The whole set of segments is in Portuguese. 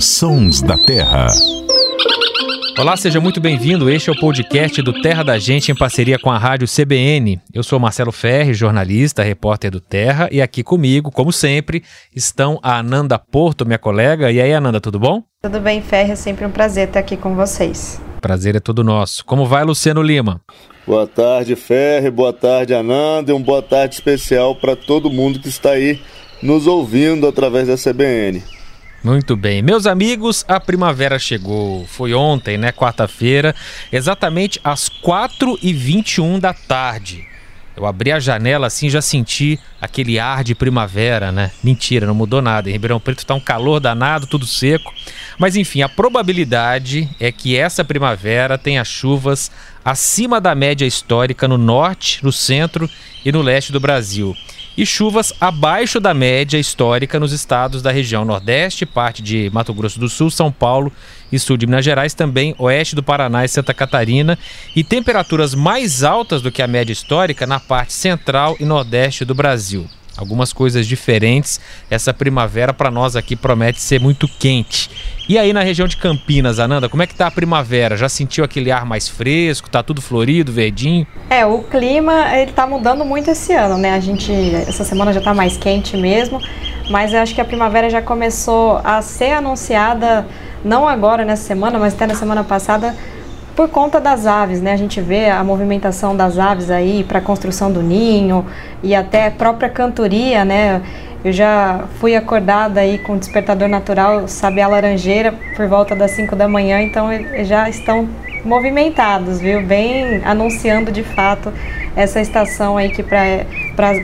Sons da Terra. Olá, seja muito bem-vindo. Este é o podcast do Terra da Gente em parceria com a Rádio CBN. Eu sou Marcelo Ferri, jornalista, repórter do Terra, e aqui comigo, como sempre, estão a Ananda Porto, minha colega. E aí, Ananda, tudo bom? Tudo bem, Ferri, é sempre um prazer estar aqui com vocês. Prazer é todo nosso. Como vai, Luciano Lima? Boa tarde, Ferri. Boa tarde, Ananda. E um boa tarde especial para todo mundo que está aí nos ouvindo através da CBN. Muito bem. Meus amigos, a primavera chegou. Foi ontem, né? Quarta-feira, exatamente às 4h21 da tarde. Eu abri a janela assim, já senti aquele ar de primavera, né? Mentira, não mudou nada. Em Ribeirão Preto tá um calor danado, tudo seco. Mas enfim, a probabilidade é que essa primavera tenha chuvas acima da média histórica no norte, no centro e no leste do Brasil. E chuvas abaixo da média histórica nos estados da região Nordeste, parte de Mato Grosso do Sul, São Paulo e sul de Minas Gerais, também oeste do Paraná e Santa Catarina, e temperaturas mais altas do que a média histórica na parte central e nordeste do Brasil algumas coisas diferentes. Essa primavera para nós aqui promete ser muito quente. E aí na região de Campinas, Ananda, como é que tá a primavera? Já sentiu aquele ar mais fresco? Tá tudo florido, verdinho? É, o clima ele tá mudando muito esse ano, né? A gente essa semana já tá mais quente mesmo, mas eu acho que a primavera já começou a ser anunciada não agora nessa semana, mas até na semana passada por conta das aves, né? A gente vê a movimentação das aves aí para a construção do ninho e até própria cantoria, né? Eu já fui acordada aí com o despertador natural, sabe, a laranjeira por volta das 5 da manhã, então já estão movimentados, viu? Bem anunciando de fato essa estação aí que para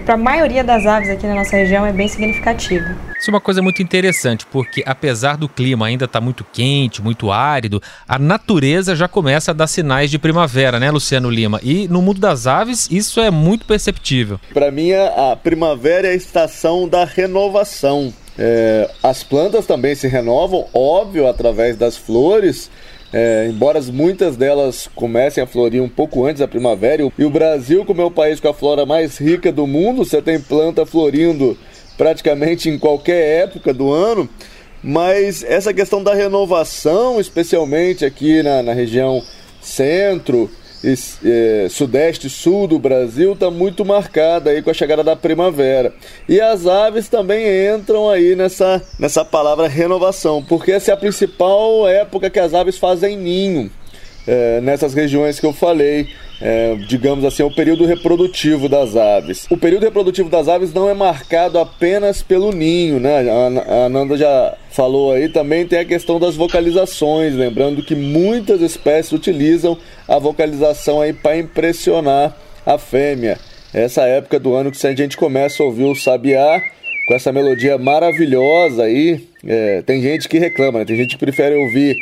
a maioria das aves aqui na nossa região é bem significativa. Isso é uma coisa muito interessante, porque apesar do clima ainda estar tá muito quente, muito árido, a natureza já começa a dar sinais de primavera, né, Luciano Lima? E no mundo das aves, isso é muito perceptível. Para mim, a primavera é a estação da renovação. É, as plantas também se renovam, óbvio, através das flores, é, embora muitas delas comecem a florir um pouco antes da primavera, e o Brasil, como é o país com a flora mais rica do mundo, você tem planta florindo praticamente em qualquer época do ano, mas essa questão da renovação, especialmente aqui na, na região centro, e, é, sudeste e sul do Brasil está muito marcada aí com a chegada da primavera. E as aves também entram aí nessa, nessa palavra renovação, porque essa é a principal época que as aves fazem ninho é, nessas regiões que eu falei é, digamos assim, é o período reprodutivo das aves. O período reprodutivo das aves não é marcado apenas pelo ninho, né? A Ananda já falou aí, também tem a questão das vocalizações, lembrando que muitas espécies utilizam a vocalização aí para impressionar a fêmea. Essa época do ano que a gente começa a ouvir o sabiá com essa melodia maravilhosa aí, é, tem gente que reclama, né? tem gente que prefere ouvir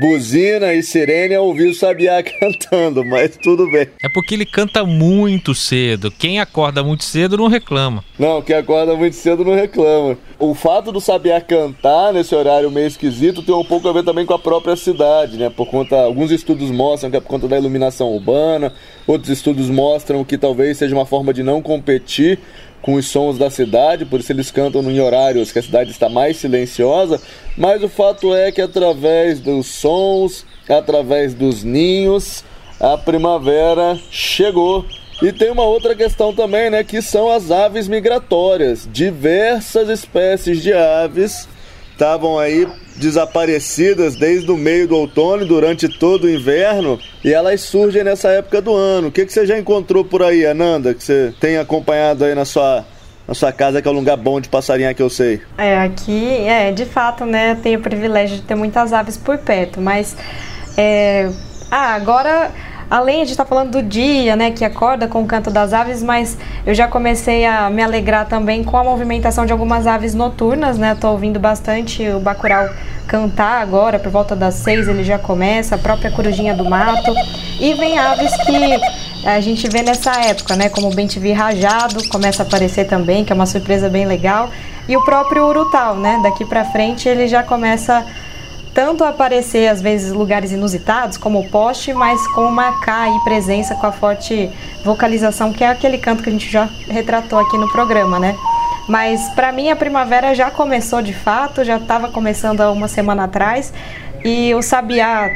buzina e sirene ao ouvir o Sabiá cantando, mas tudo bem. É porque ele canta muito cedo. Quem acorda muito cedo não reclama. Não, quem acorda muito cedo não reclama. O fato do Sabiá cantar nesse horário meio esquisito tem um pouco a ver também com a própria cidade, né? Por conta, alguns estudos mostram que é por conta da iluminação urbana, outros estudos mostram que talvez seja uma forma de não competir com os sons da cidade, por isso eles cantam em horários que a cidade está mais silenciosa, mas o fato é que através dos sons, através dos ninhos, a primavera chegou. E tem uma outra questão também, né, que são as aves migratórias. Diversas espécies de aves estavam aí desaparecidas desde o meio do outono durante todo o inverno e elas surgem nessa época do ano. O que, que você já encontrou por aí, Ananda, que você tem acompanhado aí na sua na sua casa, que é um lugar bom de passarinhar que eu sei. É, aqui, é, de fato, né, tenho o privilégio de ter muitas aves por perto, mas é, ah, agora além de estar falando do dia, né, que acorda com o canto das aves, mas eu já comecei a me alegrar também com a movimentação de algumas aves noturnas, né? Tô ouvindo bastante o bacurau cantar agora, por volta das seis ele já começa, a própria corujinha do mato. E vem aves que a gente vê nessa época, né? Como o bem-te-vi rajado começa a aparecer também, que é uma surpresa bem legal. E o próprio urutau, né? Daqui para frente ele já começa tanto aparecer às vezes lugares inusitados como o poste, mas com marcar aí presença com a forte vocalização que é aquele canto que a gente já retratou aqui no programa, né? Mas para mim a primavera já começou de fato, já estava começando há uma semana atrás. E o Sabiá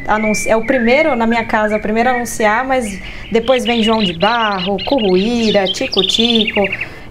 é o primeiro na minha casa, o primeiro a anunciar, mas depois vem João de Barro, Curruíra, Tico Tico.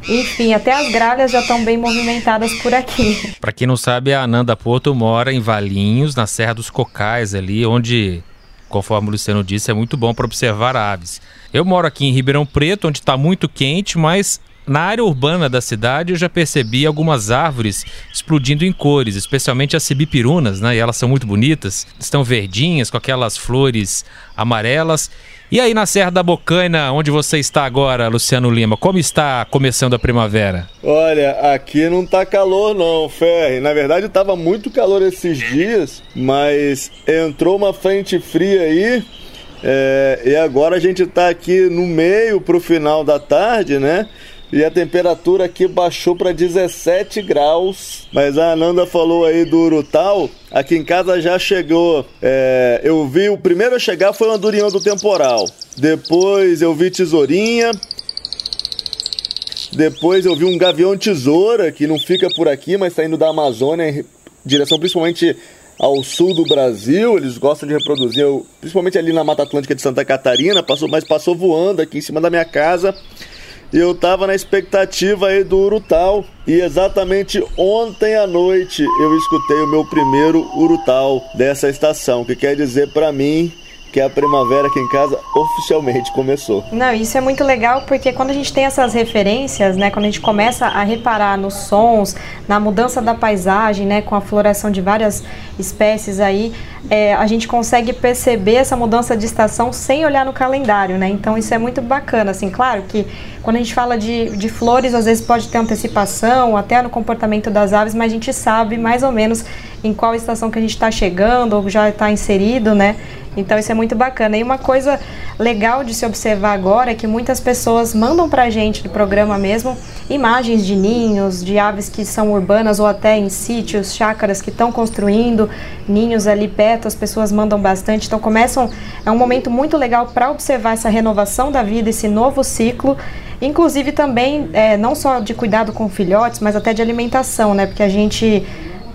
Enfim, até as gralhas já estão bem movimentadas por aqui. Para quem não sabe, a Ananda Porto mora em Valinhos, na Serra dos Cocais, ali onde, conforme o Luciano disse, é muito bom para observar aves. Eu moro aqui em Ribeirão Preto, onde está muito quente, mas na área urbana da cidade eu já percebi algumas árvores explodindo em cores, especialmente as cibipirunas, né? E elas são muito bonitas, estão verdinhas com aquelas flores amarelas. E aí na Serra da Bocaina, onde você está agora, Luciano Lima, como está começando a primavera? Olha, aqui não tá calor não, Ferre. Na verdade estava muito calor esses dias, mas entrou uma frente fria aí. É, e agora a gente está aqui no meio para o final da tarde, né? E a temperatura aqui baixou para 17 graus. Mas a Ananda falou aí do Urutau, aqui em casa já chegou. É, eu vi o primeiro a chegar foi o andorinhão do temporal. Depois eu vi tesourinha. Depois eu vi um gavião tesoura que não fica por aqui, mas está indo da Amazônia em direção principalmente ao sul do Brasil. Eles gostam de reproduzir, principalmente ali na Mata Atlântica de Santa Catarina, passou, mas passou voando aqui em cima da minha casa. Eu tava na expectativa aí do Urutau. E exatamente ontem à noite eu escutei o meu primeiro Urutau dessa estação, que quer dizer para mim que a primavera aqui em casa oficialmente começou. Não, isso é muito legal porque quando a gente tem essas referências, né, quando a gente começa a reparar nos sons, na mudança da paisagem, né, com a floração de várias espécies aí, é, a gente consegue perceber essa mudança de estação sem olhar no calendário, né? Então isso é muito bacana, assim, claro que quando a gente fala de, de flores, às vezes pode ter antecipação, até no comportamento das aves, mas a gente sabe mais ou menos em qual estação que a gente está chegando ou já está inserido, né? Então isso é muito bacana. E uma coisa legal de se observar agora é que muitas pessoas mandam para a gente do programa mesmo imagens de ninhos, de aves que são urbanas ou até em sítios, chácaras que estão construindo ninhos ali perto. As pessoas mandam bastante. Então começam é um momento muito legal para observar essa renovação da vida, esse novo ciclo. Inclusive também é, não só de cuidado com filhotes, mas até de alimentação, né? Porque a gente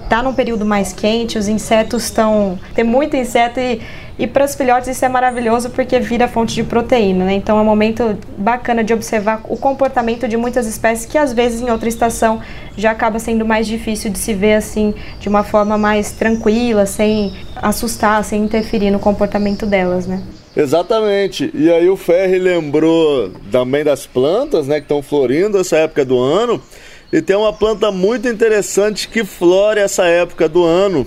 tá num período mais quente, os insetos estão tem muito inseto e e para os filhotes isso é maravilhoso porque vira fonte de proteína, né? Então é um momento bacana de observar o comportamento de muitas espécies que às vezes em outra estação já acaba sendo mais difícil de se ver assim de uma forma mais tranquila, sem assustar, sem interferir no comportamento delas, né? Exatamente. E aí o Ferri lembrou também das plantas, né, que estão florindo essa época do ano. E tem uma planta muito interessante que flore essa época do ano.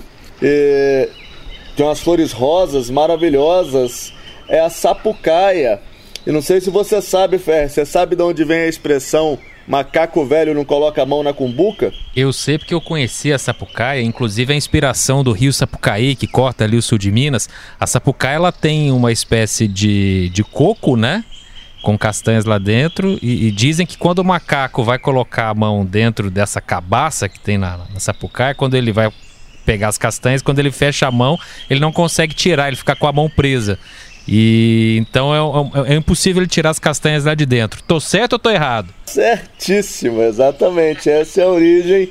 Tem umas flores rosas maravilhosas. É a sapucaia. E não sei se você sabe, Fer, você sabe de onde vem a expressão macaco velho não coloca a mão na cumbuca? Eu sei porque eu conheci a Sapucaia, inclusive a inspiração do rio Sapucaí, que corta ali o sul de Minas. A Sapucaia ela tem uma espécie de, de coco, né? Com castanhas lá dentro, e, e, dizem que quando o macaco vai colocar a mão dentro dessa cabaça que tem na, na Sapucaia, quando ele vai pegar as castanhas, quando ele fecha a mão, ele não consegue tirar, ele fica com a mão presa. E então é, é, é, impossível ele tirar as castanhas lá de dentro. Tô certo ou tô errado? Certíssimo, exatamente. Essa é a origem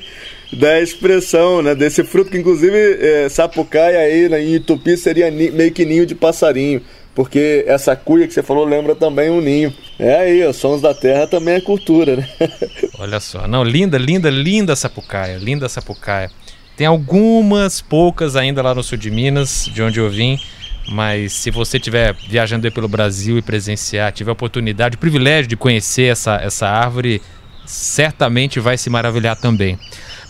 da expressão, né? Desse fruto que inclusive é, sapucaia aí né, em Itupi seria meio que ninho de passarinho. Porque essa cuia que você falou lembra também um ninho. É aí, os sons da terra também é cultura, né? Olha só, não, linda, linda, linda sapucaia, linda sapucaia. Tem algumas poucas ainda lá no sul de Minas, de onde eu vim, mas se você estiver viajando pelo Brasil e presenciar, tiver a oportunidade, o privilégio de conhecer essa, essa árvore, certamente vai se maravilhar também.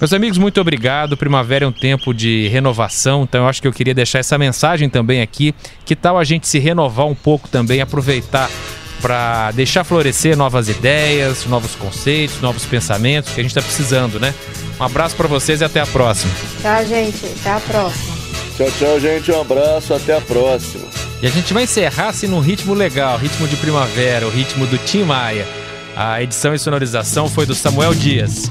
Meus amigos, muito obrigado. Primavera é um tempo de renovação, então eu acho que eu queria deixar essa mensagem também aqui. Que tal a gente se renovar um pouco também, aproveitar para deixar florescer novas ideias, novos conceitos, novos pensamentos que a gente está precisando, né? Um abraço para vocês e até a próxima. Tchau, gente. Até a próxima. Tchau, tchau, gente. Um abraço. Até a próxima. E a gente vai encerrar assim num ritmo legal, ritmo de primavera, o ritmo do Tim Maia. A edição e sonorização foi do Samuel Dias.